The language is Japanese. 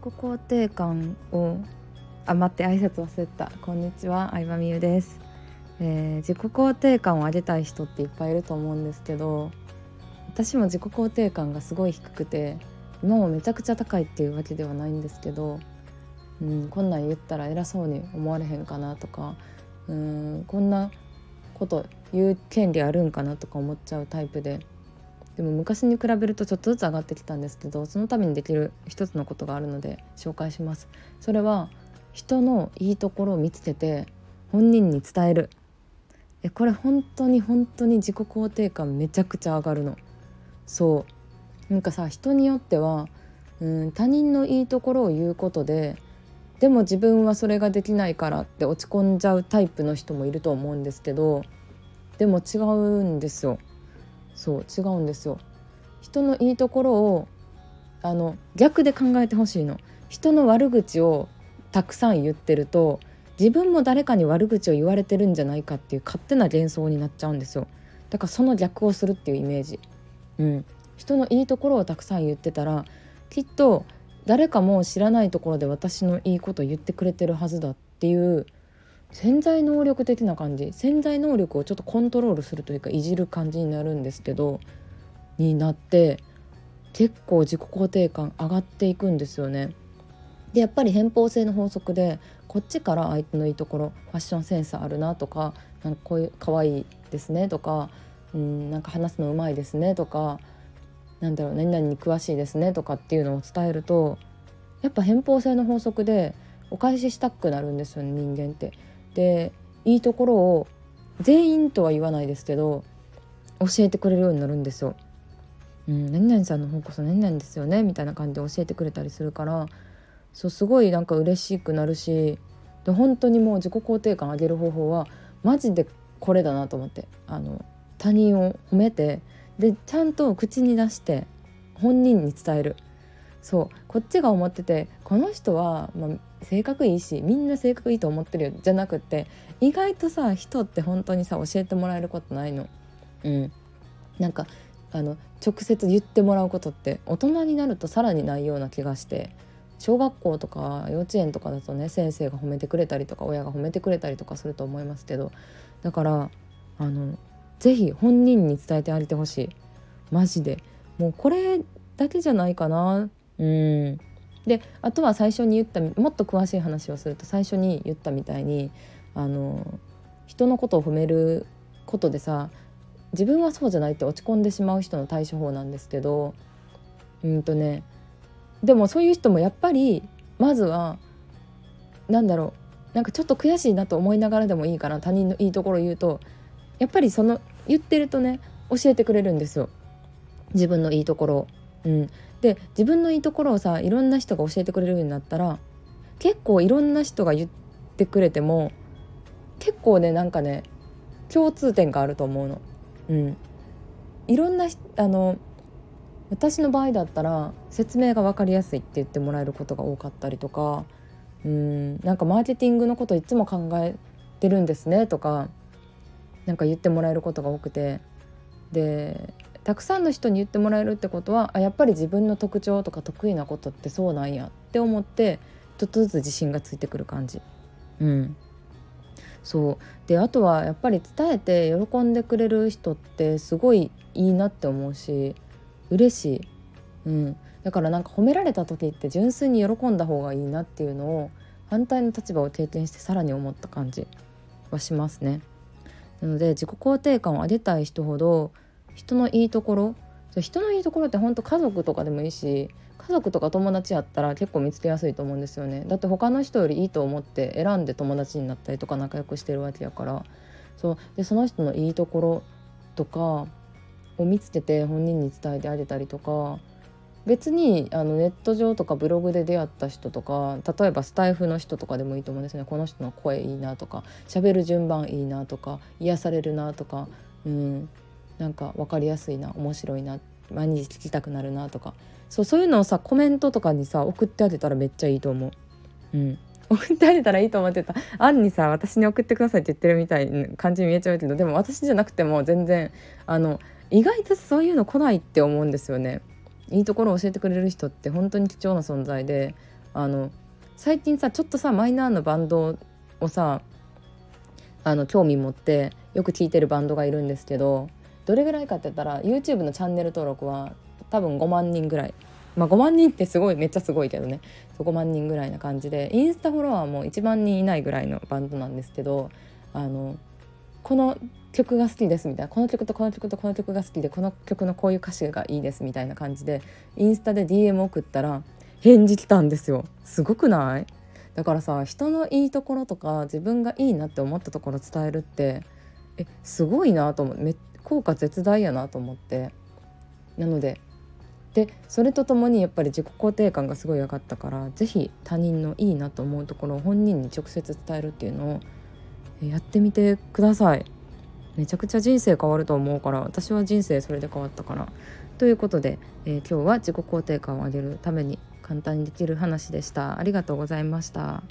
己肯定感をあ待って挨拶忘れた。こんにちは。相葉美優です、えー、自己肯定感を上げたい人っていっぱいいると思うんですけど私も自己肯定感がすごい低くて今もめちゃくちゃ高いっていうわけではないんですけど、うん、こんなん言ったら偉そうに思われへんかなとかうんこんなこと言う権利あるんかなとか思っちゃうタイプででも昔に比べるとちょっとずつ上がってきたんですけどそのためにできる一つのことがあるので紹介します。それは人のいいところを見つけて本人に伝える。えこれ本当に本当に自己肯定感めちゃくちゃ上がるの。そう。なんかさ人によってはうん他人のいいところを言うことででも自分はそれができないからって落ち込んじゃうタイプの人もいると思うんですけどでも違うんですよ。そう違うんですよ。人のいいところをあの逆で考えてほしいの。人の悪口をたくさん言ってると自分も誰かに悪口を言われてるんじゃないかっていう勝手な幻想になっちゃうんですよ。だからその逆をするっていうイメージ。うん。人のいいところをたくさん言ってたらきっと誰かも知らないところで私のいいこと言ってくれてるはずだっていう潜在能力的な感じ潜在能力をちょっとコントロールするというかいじる感じになるんですけどになって結構自己肯定感上がっていくんですよね。でやっぱり偏方性の法則でこっちから相手のいいところファッションセンスあるなとかなんかこういう可愛いですねとかうんなんか話すのうまいですねとかなんだろう何々に詳しいですねとかっていうのを伝えるとやっぱ偏方性の法則でお返ししたくなるんですよね人間って。でいいところを全員とは言わないですけど教えてくれるようになるんですよ。うん、何々さんの方こそ何々ですよねみたいな感じで教えてくれたりするからそうすごいなんか嬉しくなるしで本当にもう自己肯定感上げる方法はマジでこれだなと思ってあの他人を褒めてでちゃんと口に出して本人に伝えるそうこっちが思っててこの人は、まあ、性格いいしみんな性格いいと思ってるよじゃなくって意外とさ人って本当にさ教えてもらえることないの。うん、なんかあの直接言ってもらうことって大人になるとさらにないような気がして小学校とか幼稚園とかだとね先生が褒めてくれたりとか親が褒めてくれたりとかすると思いますけどだからあの是非本人に伝えてあげてほしい。マジで。もうこれだけじゃないかな。うん。であとは最初に言ったもっと詳しい話をすると最初に言ったみたいにあの人のことを褒めることでさ自分はそうじゃないって落ち込んでしまう人の対処法なんですけどうんとねでもそういう人もやっぱりまずは何だろうなんかちょっと悔しいなと思いながらでもいいから他人のいいところ言うとやっぱりその言ってるとね教えてくれるんですよ。自分のいいところ。うん、で自分のいいところをさいろんな人が教えてくれるようになったら結構いろんな人が言ってくれても結構ねなんかね共通点があると思うの。うん、いろんなあの私の場合だったら説明が分かりやすいって言ってもらえることが多かったりとかうんなんかマーケティングのこといつも考えてるんですねとかなんか言ってもらえることが多くてでたくさんの人に言ってもらえるってことはあやっぱり自分の特徴とか得意なことってそうなんやって思ってちょっとずつ自信がついてくる感じ。うんそうであとはやっぱり伝えて喜んでくれる人ってすごいいいなって思うし嬉しい、うん、だからなんか褒められた時って純粋に喜んだ方がいいなっていうのを反対の立場を経験してさらに思った感じはしますね。なので自己肯定感を上げたい人ほど人のいいところ？人のいいところって本当家族とかでもいいし家族とか友達やったら結構見つけやすいと思うんですよね。だって他の人よりいいと思って選んで友達になったりとか仲良くしてるわけやから。そう。でその人のいいところとかを見つけて本人に伝えてあげたりとか別にあのネット上とかブログで出会った人とか例えばスタイフの人とかでもいいと思うんですね。この人の声いいなとか喋る順番いいなとか癒されるなとか。うん。なんか分かりやすいな面白いな毎日聞きたくなるなとかそうそういうのをさコメントとかにさ送ってあげたらめっちゃいいと思う。うん 送ってあげたらいいと思ってたあんにさ私に送ってくださいって言ってるみたいな感じに見えちゃうけどでも私じゃなくても全然あの意外とそういうの来ないって思うんですよね。いいところを教えてくれる人って本当に貴重な存在であの最近さちょっとさマイナーなバンドをさあの興味持ってよく聴いてるバンドがいるんですけどどれぐらいかって言ったら YouTube のチャンネル登録は多分5万人ぐらい。まあ5万人ってすごいめっちゃすごいけどね。5万人ぐらいな感じでインスタフォロワーも1万人いないぐらいのバンドなんですけどあのこの曲が好きですみたいなこの曲とこの曲とこの曲が好きでこの曲のこういう歌詞がいいですみたいな感じでインスタで DM 送ったら返事来たんですよ。すごくない？だからさ人のいいところとか自分がいいなって思ったところ伝えるってえすごいなと思っ効果絶大やなと思って。なのででそれとともにやっぱり自己肯定感がすごい上がったから是非他人のいいなと思うところを本人に直接伝えるっていうのをやってみてください。めちゃくちゃ人生変わると思うから私は人生それで変わったから。ということで、えー、今日は自己肯定感を上げるために簡単にできる話でした。ありがとうございました。